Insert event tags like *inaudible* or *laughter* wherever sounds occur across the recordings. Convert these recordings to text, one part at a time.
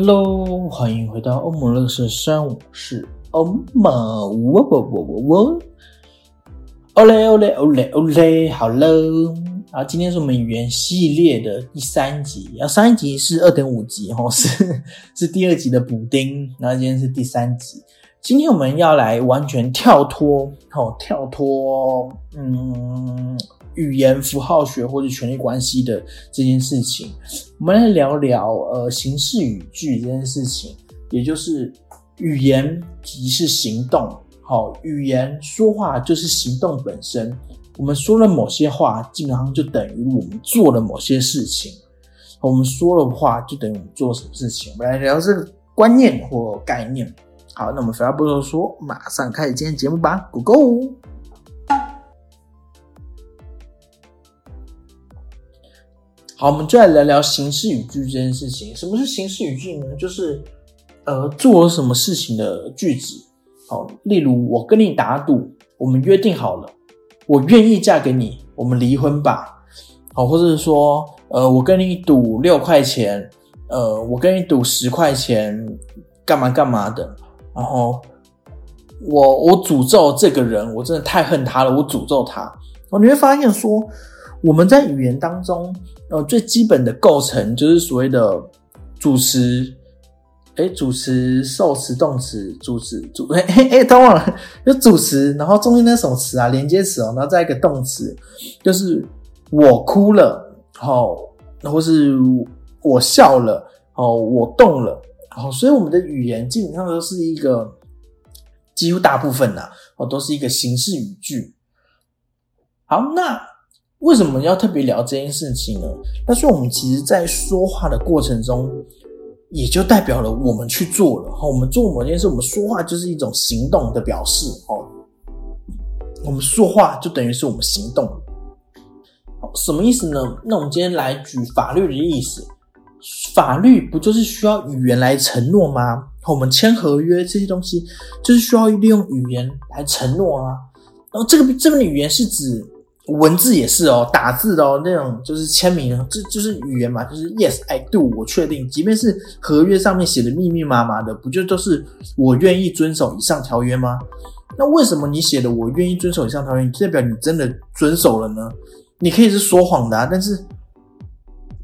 Hello，欢迎回到欧姆乐视三五四欧姆，我我我我我，欧嘞欧嘞欧嘞欧嘞，好喽。啊，今天是我们语言系列的第三集，啊，上一集是二点五集，哦，是 *laughs* 是第二集的补丁，然后今天是第三集。今天我们要来完全跳脱，哦，跳脱，嗯。语言符号学或者权力关系的这件事情，我们来聊聊呃形式语句这件事情，也就是语言即是行动。好，语言说话就是行动本身。我们说了某些话，基本上就等于我们做了某些事情。我们说了话，就等于我们做了什么事情。我们来聊这个观念或概念。好，那我们废话不多说，马上开始今天节目吧，Go Go！好，我们就来聊聊形式语句这件事情。什么是形式语句呢？就是呃，做了什么事情的句子。好，例如我跟你打赌，我们约定好了，我愿意嫁给你，我们离婚吧。好，或者是说，呃，我跟你赌六块钱，呃，我跟你赌十块钱，干嘛干嘛的。然后我我诅咒这个人，我真的太恨他了，我诅咒他。哦，你会发现说。我们在语言当中，呃，最基本的构成就是所谓的主词，哎，主词、受词、动词、主词、主，哎哎，等忘了，就主词，然后中间那什么词啊，连接词哦，然后再一个动词，就是我哭了，好，或是我笑了，哦，我动了，好，所以我们的语言基本上都是一个，几乎大部分呐，哦，都是一个形式语句。好，那。为什么要特别聊这件事情呢？但是我们其实，在说话的过程中，也就代表了我们去做了。哈，我们做某件事，我们说话就是一种行动的表示。哦，我们说话就等于是我们行动。什么意思呢？那我们今天来举法律的意思。法律不就是需要语言来承诺吗？我们签合约这些东西，就是需要利用语言来承诺啊。然后这个这边的语言是指。文字也是哦，打字的哦，那种就是签名，这就是语言嘛，就是 Yes I do，我确定，即便是合约上面写的密密麻麻的，不就都是我愿意遵守以上条约吗？那为什么你写的我愿意遵守以上条约，代表你真的遵守了呢？你可以是说谎的，啊，但是，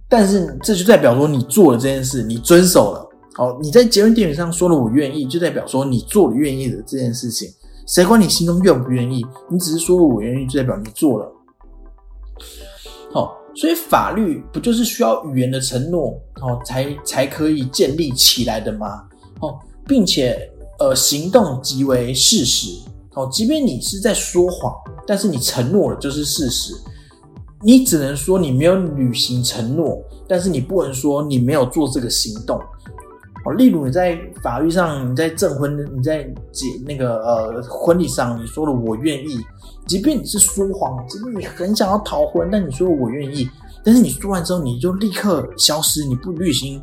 但是这就代表说你做了这件事，你遵守了。好，你在结婚电影上说了我愿意，就代表说你做了愿意的这件事情。谁管你心中愿不愿意？你只是说了我愿意，就代表你做了。哦，所以法律不就是需要语言的承诺，哦，才才可以建立起来的吗？哦，并且呃，行动即为事实。哦，即便你是在说谎，但是你承诺了就是事实。你只能说你没有履行承诺，但是你不能说你没有做这个行动。哦，例如你在法律上，你在证婚，你在结那个呃婚礼上，你说了我愿意，即便你是说谎，即便你很想要逃婚，但你说我愿意，但是你说完之后你就立刻消失，你不履行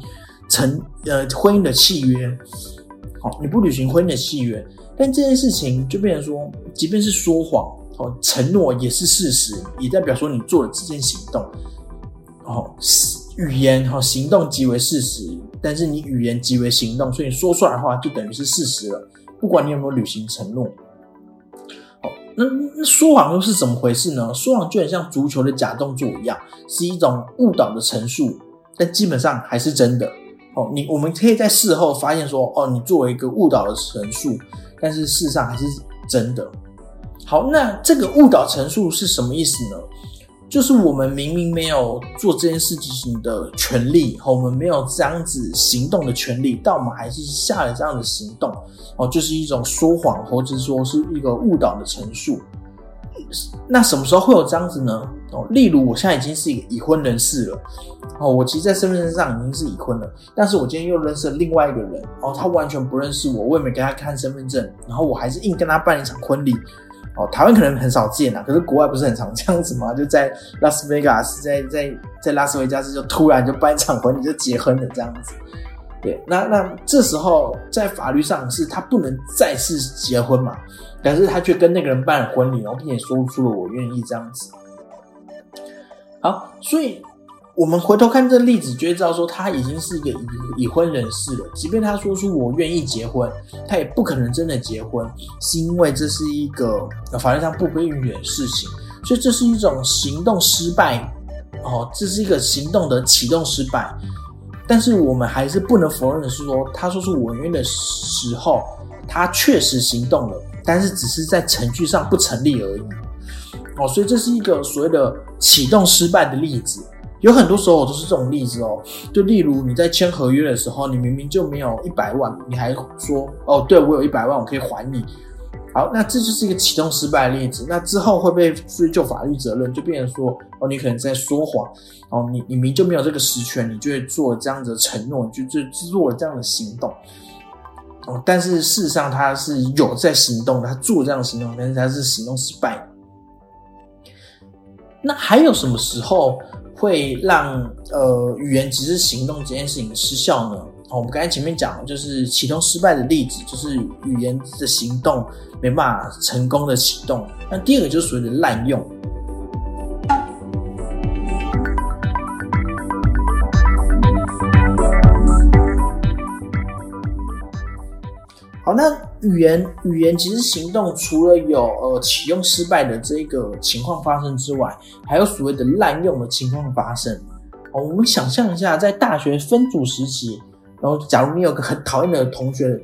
成呃婚姻的契约，好，你不履行婚姻的契约，但这件事情就变成说，即便是说谎，哦，承诺也是事实，也代表说你做了这件行动，哦，语言和行动即为事实。但是你语言即为行动，所以你说出来的话就等于是事实了。不管你有没有履行承诺，好，那那说谎又是怎么回事呢？说谎就很像足球的假动作一样，是一种误导的陈述，但基本上还是真的。哦，你我们可以在事后发现说，哦，你作为一个误导的陈述，但是事实上还是真的。好，那这个误导陈述是什么意思呢？就是我们明明没有做这件事情的权利，我们没有这样子行动的权利，但我们还是下了这样的行动，哦，就是一种说谎，或者说是一个误导的陈述。那什么时候会有这样子呢？哦。例如，我现在已经是一个已婚人士了，哦，我其实，在身份证上已经是已婚了，但是我今天又认识了另外一个人，哦，他完全不认识我，我也没给他看身份证，然后我还是硬跟他办一场婚礼，哦，台湾可能很少见啊，可是国外不是很常这样子吗？*laughs* 就在拉斯维加斯，在在在拉斯维加斯就突然就办一场婚礼就结婚了这样子。对，那那这时候在法律上是他不能再次结婚嘛，但是他却跟那个人办了婚礼，然后并且说出了我愿意这样子。好，所以我们回头看这例子，就会知道说他已经是一个已已婚人士了。即便他说出我愿意结婚，他也不可能真的结婚，是因为这是一个法律上不被允许的事情，所以这是一种行动失败哦，这是一个行动的启动失败。但是我们还是不能否认的是，说他说出我愿意的时候，他确实行动了，但是只是在程序上不成立而已。哦，所以这是一个所谓的启动失败的例子。有很多时候都是这种例子哦。就例如你在签合约的时候，你明明就没有一百万，你还说哦，对我有一百万，我可以还你。好，那这就是一个启动失败的例子。那之后会被追究法律责任，就变成说，哦，你可能在说谎，哦，你你明就没有这个实权，你就会做这样子的承诺，就就做了这样的行动，哦，但是事实上他是有在行动的，他做这样的行动，但是他是行动失败。那还有什么时候会让呃语言只是行动这件事情失效呢？我们刚才前面讲，就是启动失败的例子，就是语言的行动没办法成功的启动。那第二个就是所谓的滥用。好，那语言语言其实行动除了有呃启用失败的这个情况发生之外，还有所谓的滥用的情况发生。哦，我们想象一下，在大学分组时期。然后，假如你有个很讨厌的同学，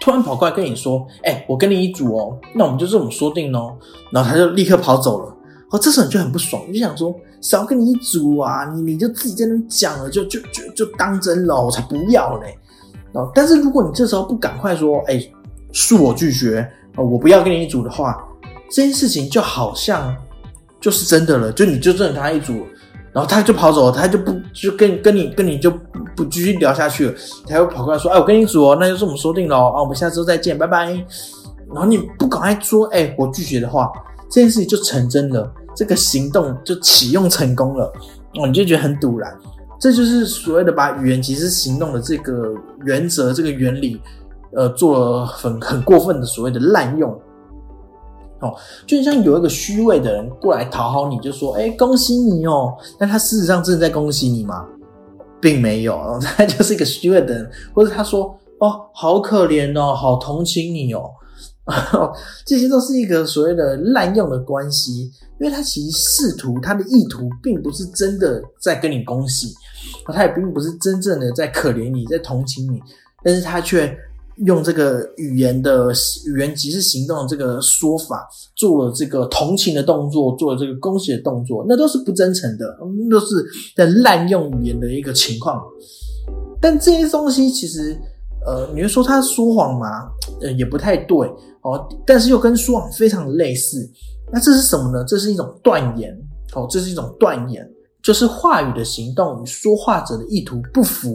突然跑过来跟你说：“哎，我跟你一组哦，那我们就这么说定喽。”然后他就立刻跑走了。哦，这时候你就很不爽，你就想说：“谁要跟你一组啊？你你就自己在那边讲了，就就就就当真了，我才不要嘞。”哦，但是如果你这时候不赶快说：“哎，恕我拒绝，哦，我不要跟你一组的话，这件事情就好像就是真的了，就你就认他一组。”然后他就跑走了，他就不就跟跟你跟你就不继续聊下去了，他又跑过来说：“哎，我跟你组哦，那就这么说定了啊，我们下周再见，拜拜。”然后你不赶快说：“哎，我拒绝的话，这件事情就成真了，这个行动就启用成功了。”哦，你就觉得很堵然，这就是所谓的把语言其实行动的这个原则、这个原理，呃，做了很很过分的所谓的滥用。哦，就像有一个虚伪的人过来讨好你，就说：“哎，恭喜你哦！”但他事实上真的在恭喜你吗？并没有，*laughs* 他就是一个虚伪的人，或者他说：“哦，好可怜哦，好同情你哦。”这些都是一个所谓的滥用的关系，因为他其实试图他的意图并不是真的在跟你恭喜，他也并不是真正的在可怜你，在同情你，但是他却。用这个语言的语言即是行动的这个说法，做了这个同情的动作，做了这个恭喜的动作，那都是不真诚的，都是在滥用语言的一个情况。但这些东西其实，呃，你会说他说谎吗？呃，也不太对哦。但是又跟说谎非常类似。那这是什么呢？这是一种断言哦，这是一种断言，就是话语的行动与说话者的意图不符。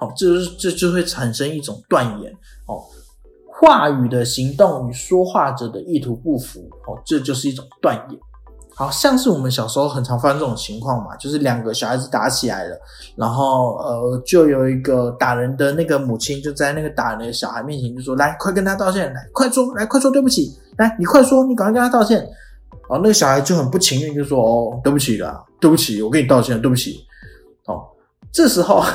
哦，这就是这就会产生一种断言，话语的行动与说话者的意图不符哦，这就是一种断言。好像是我们小时候很常发生这种情况嘛，就是两个小孩子打起来了，然后呃，就有一个打人的那个母亲就在那个打人的小孩面前就说：“来，快跟他道歉，来，快说，来，快说对不起，来，你快说，你赶快跟他道歉。”然后那个小孩就很不情愿就说：“哦，对不起啦，对不起，我跟你道歉，对不起。”哦，这时候。*laughs*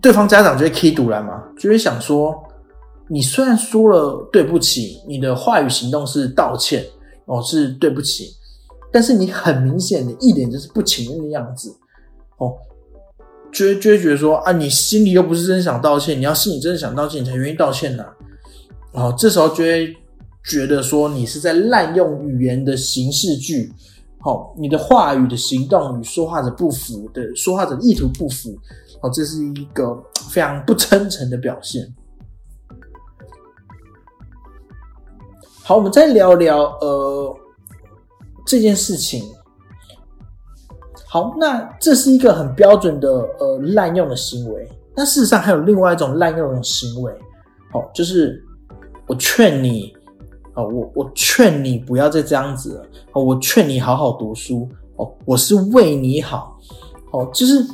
对方家长就会 K 堵来嘛，就会想说，你虽然说了对不起，你的话语行动是道歉哦，是对不起，但是你很明显的一点就是不情愿的样子哦，就会就会觉得说啊，你心里又不是真想道歉，你要心里真的想道歉，你才愿意道歉呢。哦，这时候就会觉得说你是在滥用语言的形式句，好，你的话语的行动与说话者不符的，说话者意图不符。哦，这是一个非常不真诚的表现。好，我们再聊聊呃这件事情。好，那这是一个很标准的呃滥用的行为。那事实上还有另外一种滥用的行为，哦，就是我劝你，哦，我我劝你不要再这样子了，哦，我劝你好好读书，哦，我是为你好，哦，就是，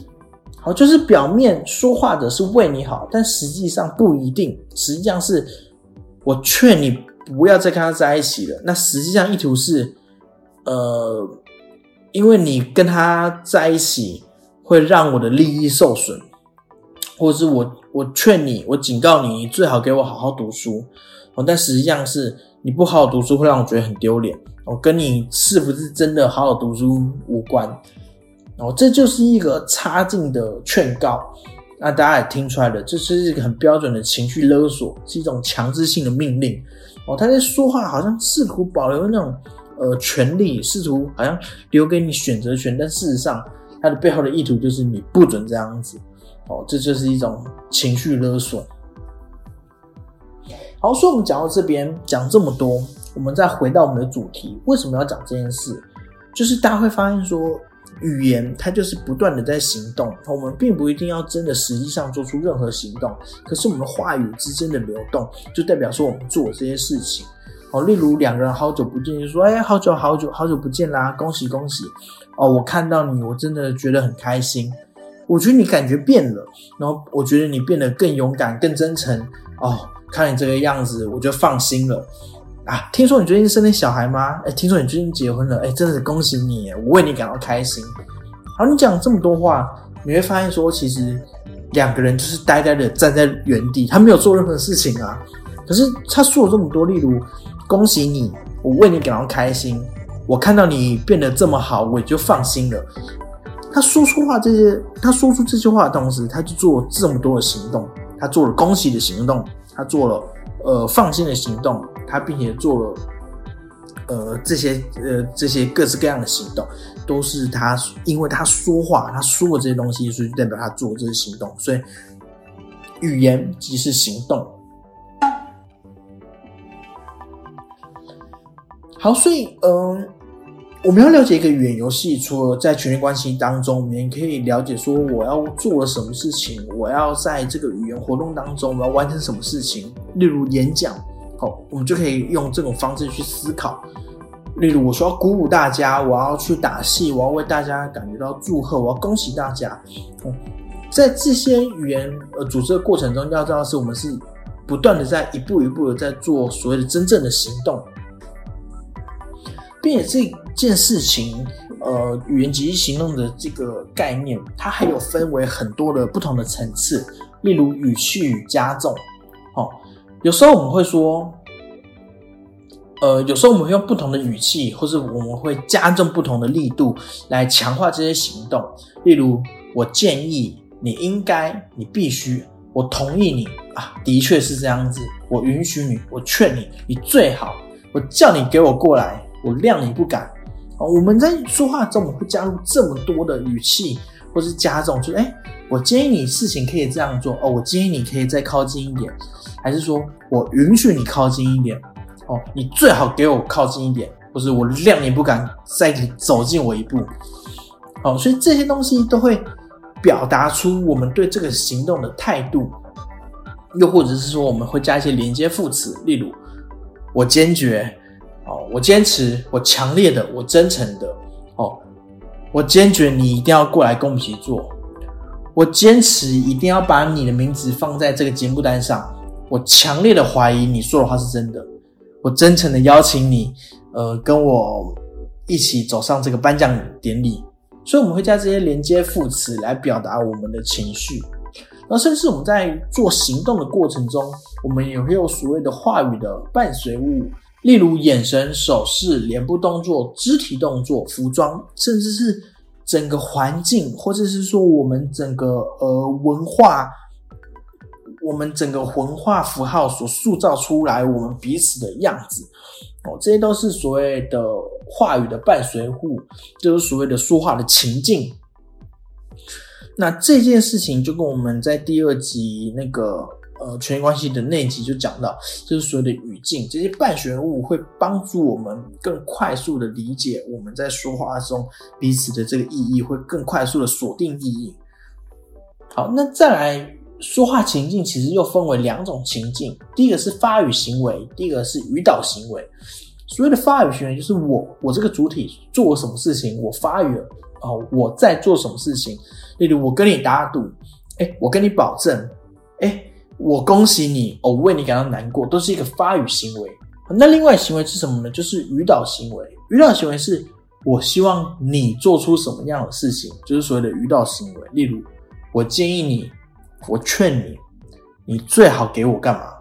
好，就是表面说话的是为你好，但实际上不一定，实际上是我劝你不要再跟他在一起了。那实际上意图是，呃，因为你跟他在一起会让我的利益受损。或者是我我劝你，我警告你，你最好给我好好读书哦。但实际上是你不好好读书，会让我觉得很丢脸哦。跟你是不是真的好好读书无关哦。这就是一个差劲的劝告。那大家也听出来了，这是一个很标准的情绪勒索，是一种强制性的命令哦。他在说话好像试图保留那种呃权利，试图好像留给你选择权，但事实上他的背后的意图就是你不准这样子。哦，这就是一种情绪勒索。好，所以我们讲到这边，讲这么多，我们再回到我们的主题，为什么要讲这件事？就是大家会发现说，语言它就是不断的在行动，我们并不一定要真的实际上做出任何行动，可是我们话语之间的流动，就代表说我们做这些事情。哦，例如两个人好久不见，就说：“哎，好久好久好久不见啦，恭喜恭喜！”哦，我看到你，我真的觉得很开心。我觉得你感觉变了，然后我觉得你变得更勇敢、更真诚哦。看你这个样子，我就放心了啊。听说你最近生了小孩吗？哎，听说你最近结婚了，哎，真的是恭喜你，我为你感到开心。好，你讲这么多话，你会发现说，其实两个人就是呆呆的站在原地，他没有做任何事情啊。可是他说了这么多，例如恭喜你，我为你感到开心，我看到你变得这么好，我也就放心了。他说出话这些，他说出这句话的同时，他就做了这么多的行动。他做了恭喜的行动，他做了呃放心的行动，他并且做了呃这些呃这些各式各样的行动，都是他因为他说话，他说的这些东西，所以代表他做这些行动。所以语言即是行动。好，所以嗯。我们要了解一个语言游戏，除了在权力关系当中，我们也可以了解说我要做了什么事情，我要在这个语言活动当中我要完成什么事情。例如演讲，好，我们就可以用这种方式去思考。例如，我说要鼓舞大家，我要去打戏，我要为大家感觉到祝贺，我要恭喜大家。在这些语言呃组织的过程中，要知道是我们是不断的在一步一步的在做所谓的真正的行动。并且这件事情，呃，语言及行动的这个概念，它还有分为很多的不同的层次，例如语气与加重。有时候我们会说，呃，有时候我们会用不同的语气，或是我们会加重不同的力度来强化这些行动。例如，我建议，你应该，你必须，我同意你啊，的确是这样子，我允许你，我劝你，你最好，我叫你给我过来。我谅你不敢哦。我们在说话中，我们会加入这么多的语气，或是加重，就是哎，我建议你事情可以这样做哦。我建议你可以再靠近一点，还是说我允许你靠近一点哦？你最好给我靠近一点，或是我谅你不敢再走近我一步哦。所以这些东西都会表达出我们对这个行动的态度，又或者是说我们会加一些连接副词，例如我坚决。哦，我坚持，我强烈的，我真诚的，哦，我坚决你一定要过来跟我们一起做，我坚持一定要把你的名字放在这个节目单上，我强烈的怀疑你说的话是真的，我真诚的邀请你，呃，跟我一起走上这个颁奖典礼，所以我们会加这些连接副词来表达我们的情绪，而甚至我们在做行动的过程中，我们也会有所谓的话语的伴随物。例如眼神、手势、脸部动作、肢体动作、服装，甚至是整个环境，或者是说我们整个呃文化，我们整个文化符号所塑造出来我们彼此的样子，哦，这些都是所谓的话语的伴随物，就是所谓的说话的情境。那这件事情就跟我们在第二集那个。呃，权力关系的那集就讲到，就是所有的语境这些半玄物会帮助我们更快速的理解我们在说话中彼此的这个意义，会更快速的锁定意义。好，那再来说话情境，其实又分为两种情境，第一个是发语行为，第一个是语导行为。所谓的发语行为，就是我我这个主体做什么事情，我发语了，哦，我在做什么事情。例如，我跟你打赌，哎，我跟你保证，我恭喜你，我为你感到难过，都是一个发语行为。那另外行为是什么呢？就是语导行为。语导行为是我希望你做出什么样的事情，就是所谓的语导行为。例如，我建议你，我劝你，你最好给我干嘛？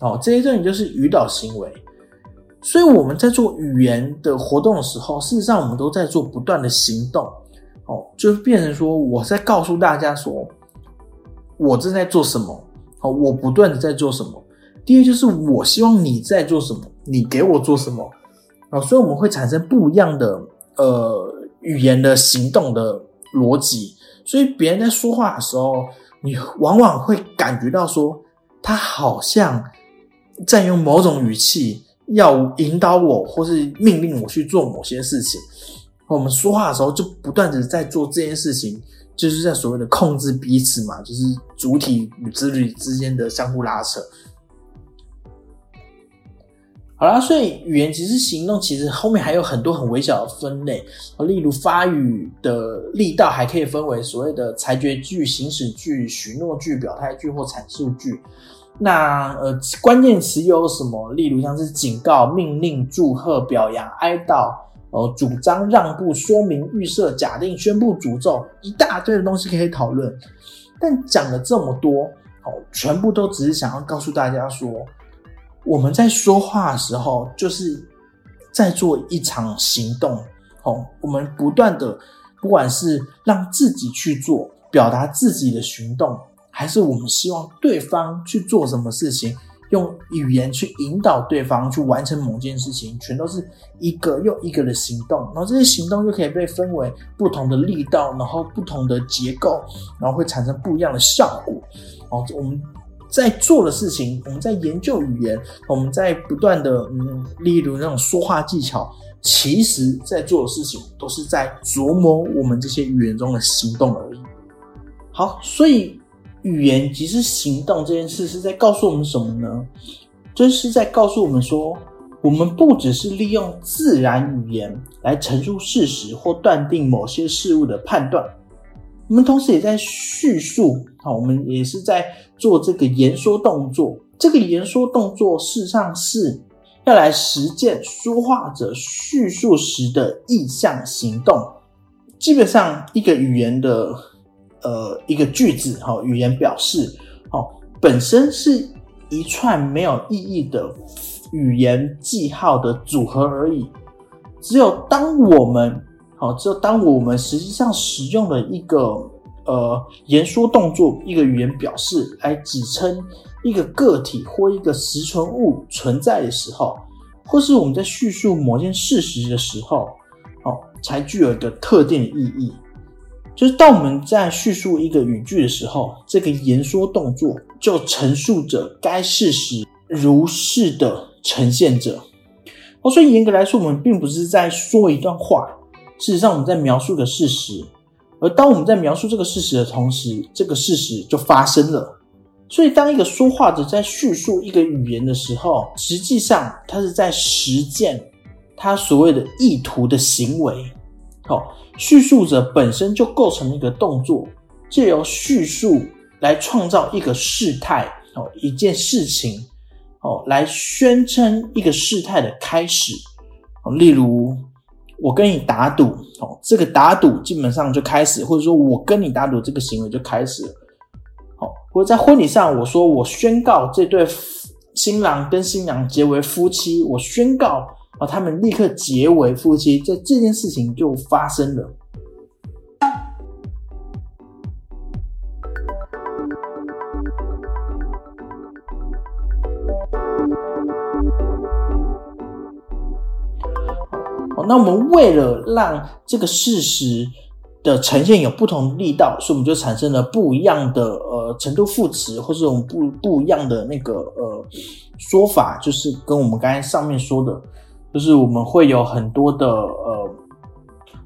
哦，这些东西就是语导行为。所以我们在做语言的活动的时候，事实上我们都在做不断的行动，哦，就变成说我在告诉大家说，我正在做什么，哦，我不断的在做什么。第二就是我希望你在做什么，你给我做什么，啊，所以我们会产生不一样的呃语言的行动的逻辑。所以别人在说话的时候，你往往会感觉到说，他好像在用某种语气。要引导我，或是命令我去做某些事情。我们说话的时候，就不断的在做这件事情，就是在所谓的控制彼此嘛，就是主体与子女之间的相互拉扯。好啦，所以语言其实行动，其实后面还有很多很微小的分类。例如发语的力道，还可以分为所谓的裁决句、行使句、许诺句、表态句或阐述句。那呃，关键词有什么？例如像是警告、命令、祝贺、表扬、哀悼、呃，主张、让步、说明、预设、假定、宣布、诅咒，一大堆的东西可以讨论。但讲了这么多，哦，全部都只是想要告诉大家说，我们在说话的时候，就是在做一场行动。哦，我们不断的，不管是让自己去做，表达自己的行动。还是我们希望对方去做什么事情，用语言去引导对方去完成某件事情，全都是一个又一个的行动。然后这些行动又可以被分为不同的力道，然后不同的结构，然后会产生不一样的效果。哦，我们在做的事情，我们在研究语言，我们在不断的嗯，例如那种说话技巧，其实在做的事情都是在琢磨我们这些语言中的行动而已。好，所以。语言即是行动这件事是在告诉我们什么呢？就是在告诉我们说，我们不只是利用自然语言来陈述事实或断定某些事物的判断，我们同时也在叙述。好，我们也是在做这个言说动作。这个言说动作事实上是要来实践说话者叙述时的意向行动。基本上，一个语言的。呃，一个句子哈，语言表示哦，本身是一串没有意义的语言记号的组合而已。只有当我们好，只有当我们实际上使用了一个呃言说动作，一个语言表示来指称一个个体或一个实存物存在的时候，或是我们在叙述某件事实的时候，哦，才具有一个特定的意义。就是当我们在叙述一个语句的时候，这个言说动作就陈述着该事实如是的呈现者。哦，所以严格来说，我们并不是在说一段话，事实上我们在描述的事实。而当我们在描述这个事实的同时，这个事实就发生了。所以，当一个说话者在叙述一个语言的时候，实际上他是在实践他所谓的意图的行为。好。叙述者本身就构成一个动作，借由叙述来创造一个事态哦，一件事情哦，来宣称一个事态的开始。例如，我跟你打赌哦，这个打赌基本上就开始，或者说我跟你打赌这个行为就开始了。好，或者在婚礼上，我说我宣告这对新郎跟新娘结为夫妻，我宣告。啊，他们立刻结为夫妻，这这件事情就发生了。好，那我们为了让这个事实的呈现有不同力道，所以我们就产生了不一样的呃程度副词，或是我们不不一样的那个呃说法，就是跟我们刚才上面说的，就是我们会有很多的呃，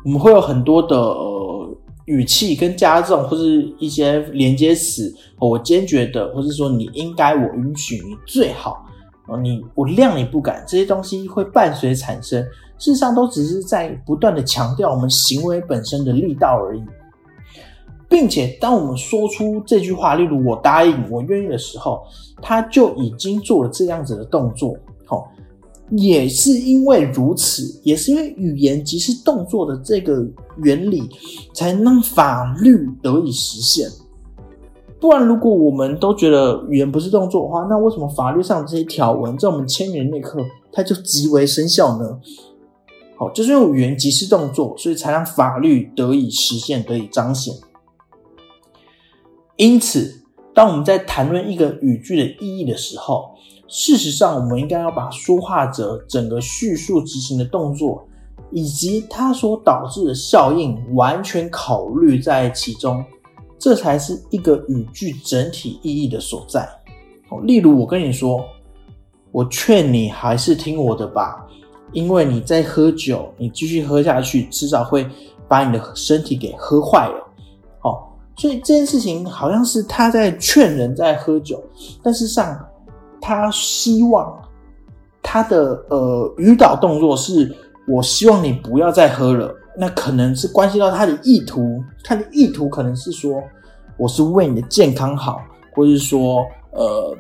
我们会有很多的呃语气跟加重，或是一些连接词，我坚决的，或是说你应该，我允许，你最好。哦，你我谅你不敢，这些东西会伴随产生，事实上都只是在不断的强调我们行为本身的力道而已，并且当我们说出这句话，例如我答应，我愿意的时候，他就已经做了这样子的动作。好，也是因为如此，也是因为语言即是动作的这个原理，才能法律得以实现。不然，如果我们都觉得语言不是动作的话，那为什么法律上这些条文在我们签名那刻它就即为生效呢？好，就是因为语言即是动作，所以才让法律得以实现、得以彰显。因此，当我们在谈论一个语句的意义的时候，事实上我们应该要把说话者整个叙述执行的动作以及它所导致的效应完全考虑在其中。这才是一个语句整体意义的所在。例如我跟你说，我劝你还是听我的吧，因为你在喝酒，你继续喝下去，迟早会把你的身体给喝坏了。哦，所以这件事情好像是他在劝人在喝酒，但事实上他希望他的呃语导动作是，我希望你不要再喝了。那可能是关系到他的意图，他的意图可能是说，我是为你的健康好，或是说，呃，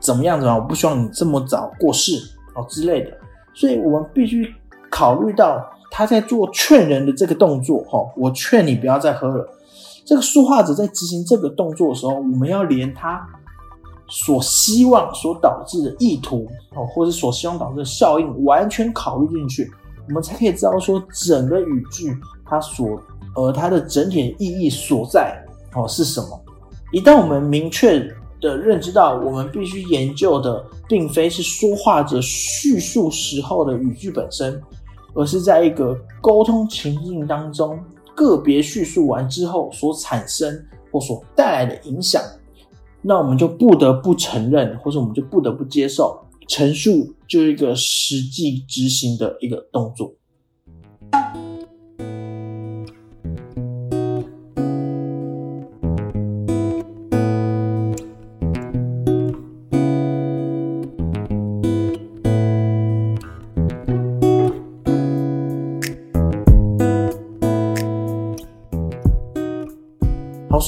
怎么样子啊？我不希望你这么早过世哦之类的。所以我们必须考虑到他在做劝人的这个动作，哈，我劝你不要再喝了。这个说话者在执行这个动作的时候，我们要连他所希望所导致的意图哦，或者所希望导致的效应，完全考虑进去。我们才可以知道说整个语句它所呃它的整体意义所在哦是什么。一旦我们明确的认知到，我们必须研究的并非是说话者叙述时候的语句本身，而是在一个沟通情境当中个别叙述完之后所产生或所带来的影响，那我们就不得不承认，或者我们就不得不接受。陈述就是一个实际执行的一个动作。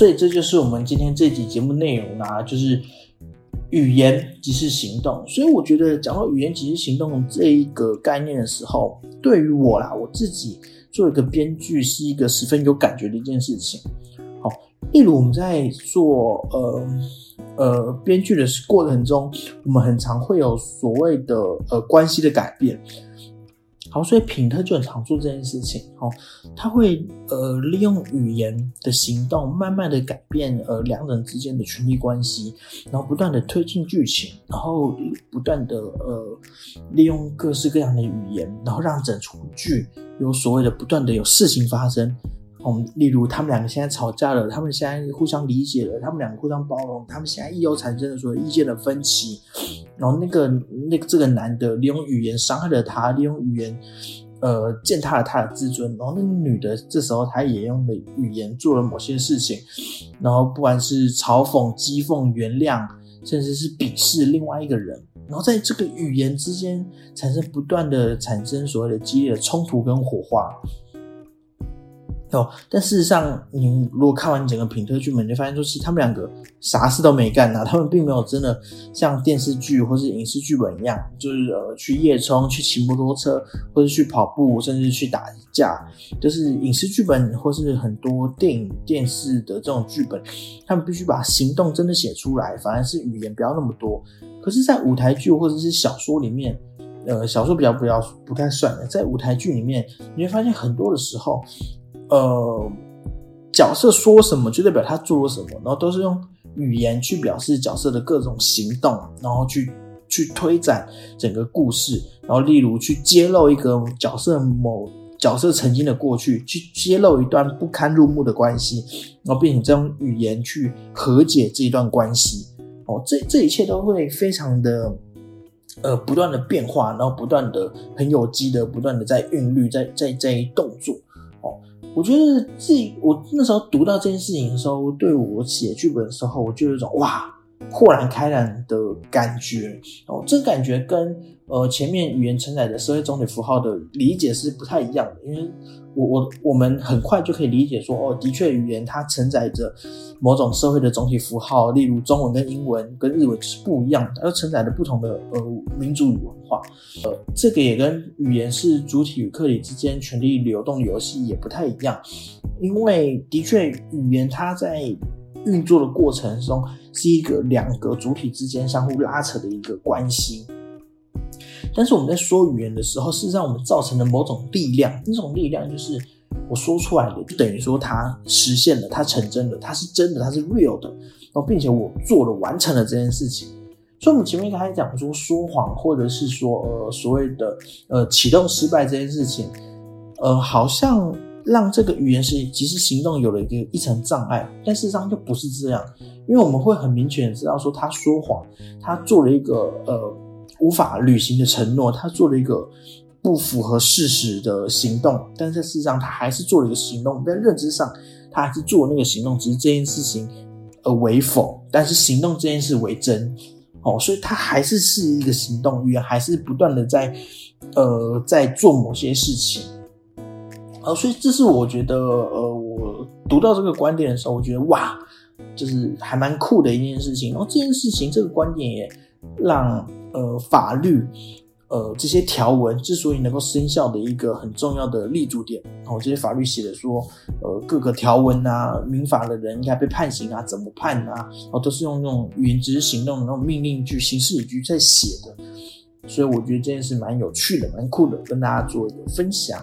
所以这就是我们今天这集节目内容啦，就是。语言即是行动，所以我觉得讲到语言即是行动这一个概念的时候，对于我啦，我自己做一个编剧是一个十分有感觉的一件事情。好，例如我们在做呃呃编剧的过程中，我们很常会有所谓的呃关系的改变。好，所以品特就很常做这件事情。哦，他会呃利用语言的行动，慢慢的改变呃两人之间的权力关系，然后不断的推进剧情，然后不断的呃利用各式各样的语言，然后让整出剧有所谓的不断的有事情发生。我们，例如他们两个现在吵架了，他们现在互相理解了，他们两个互相包容，他们现在又产生了所谓意见的分歧，然后那个那个这个男的利用语言伤害了他，利用语言呃践踏了他的自尊，然后那个女的这时候她也用了语言做了某些事情，然后不管是嘲讽、讥讽、原谅，甚至是鄙视另外一个人，然后在这个语言之间产生不断的产生所谓的激烈的冲突跟火花。哦，但事实上，你如果看完整个品特剧本，你就发现，就是他们两个啥事都没干呐，他们并没有真的像电视剧或是影视剧本一样，就是呃去夜冲、去骑摩托车，或者去跑步，甚至去打架。就是影视剧本或是很多电影、电视的这种剧本，他们必须把行动真的写出来，反而是语言不要那么多。可是，在舞台剧或者是小说里面，呃，小说比较不要不太算的，在舞台剧里面，你会发现很多的时候。呃，角色说什么就代表他做了什么，然后都是用语言去表示角色的各种行动，然后去去推展整个故事，然后例如去揭露一个角色某角色曾经的过去，去揭露一段不堪入目的关系，然后并且再用语言去和解这一段关系。哦，这这一切都会非常的。呃，不断的变化，然后不断的很有机的，不断的在韵律，在在在动作。我觉得自己我那时候读到这件事情的时候，对我写剧本的时候，我就有一种哇，豁然开朗的感觉。哦，这个感觉跟。呃，前面语言承载的社会总体符号的理解是不太一样的，因为我我我们很快就可以理解说，哦，的确语言它承载着某种社会的总体符号，例如中文跟英文跟日文是不一样的，它承载着不同的呃民族与文化。呃，这个也跟语言是主体与客体之间权力流动的游戏也不太一样，因为的确语言它在运作的过程中是一个两个主体之间相互拉扯的一个关系。但是我们在说语言的时候，事实上我们造成了某种力量，那种力量就是我说出来的，就等于说它实现了，它成真了，它是真的，它是 real 的，然后并且我做了，完成了这件事情。所以，我们前面开始讲说说谎，或者是说呃所谓的呃启动失败这件事情，呃，好像让这个语言是即时行动有了一个一层障碍，但事实上就不是这样，因为我们会很明确的知道说他说谎，他做了一个呃。无法履行的承诺，他做了一个不符合事实的行动，但是事实上他还是做了一个行动，在认知上他还是做那个行动，只是这件事情呃为否，但是行动这件事为真，哦，所以他还是是一个行动语言，还是不断的在呃在做某些事情，哦，所以这是我觉得呃我读到这个观点的时候，我觉得哇，就是还蛮酷的一件事情，然后这件事情这个观点也让。呃，法律，呃，这些条文之所以能够生效的一个很重要的立足点，然后这些法律写的说，呃，各个条文啊，民法的人应该被判刑啊，怎么判啊，然后都是用那种语言执行动的那种命令句、刑事语句在写的，所以我觉得这件事蛮有趣的，蛮酷的，跟大家做一个分享。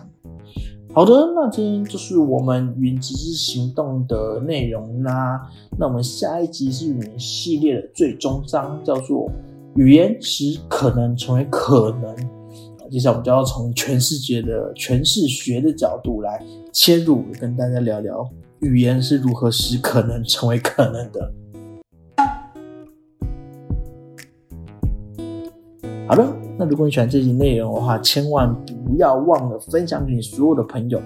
好的，那今天就是我们语言执行动的内容啦。那我们下一集是云系列的最终章，叫做。语言使可能成为可能，接下来我们就要从全世界的诠释学的角度来切入，跟大家聊聊语言是如何使可能成为可能的。好的，那如果你喜欢这集内容的话，千万不要忘了分享给你所有的朋友。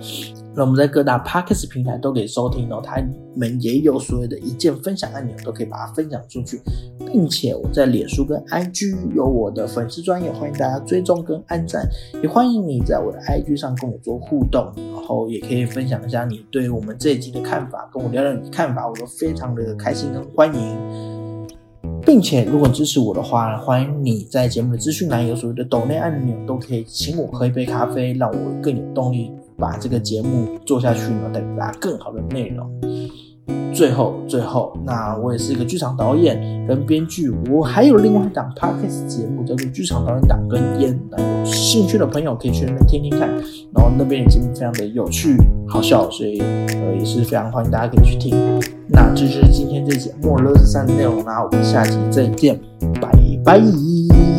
那我们在各大 Podcast 平台都可以收听哦，他们也有所谓的一键分享按钮，都可以把它分享出去，并且我在脸书跟 IG 有我的粉丝专业，欢迎大家追踪跟按赞，也欢迎你在我的 IG 上跟我做互动，然后也可以分享一下你对我们这一集的看法，跟我聊聊你的看法，我都非常的开心跟欢迎，并且如果支持我的话，欢迎你在节目的资讯栏有所谓的抖内按钮，都可以请我喝一杯咖啡，让我更有动力。把这个节目做下去呢，带给大家更好的内容。最后，最后，那我也是一个剧场导演跟编剧，我还有另外一档 podcast 节目叫做《剧场导演党跟烟》，那有兴趣的朋友可以去那边听听看。然后那边的节目非常的有趣、好笑，所以呃也是非常欢迎大家可以去听。那这就是今天这节末乐十三的内容啦，我们下期再见，拜拜。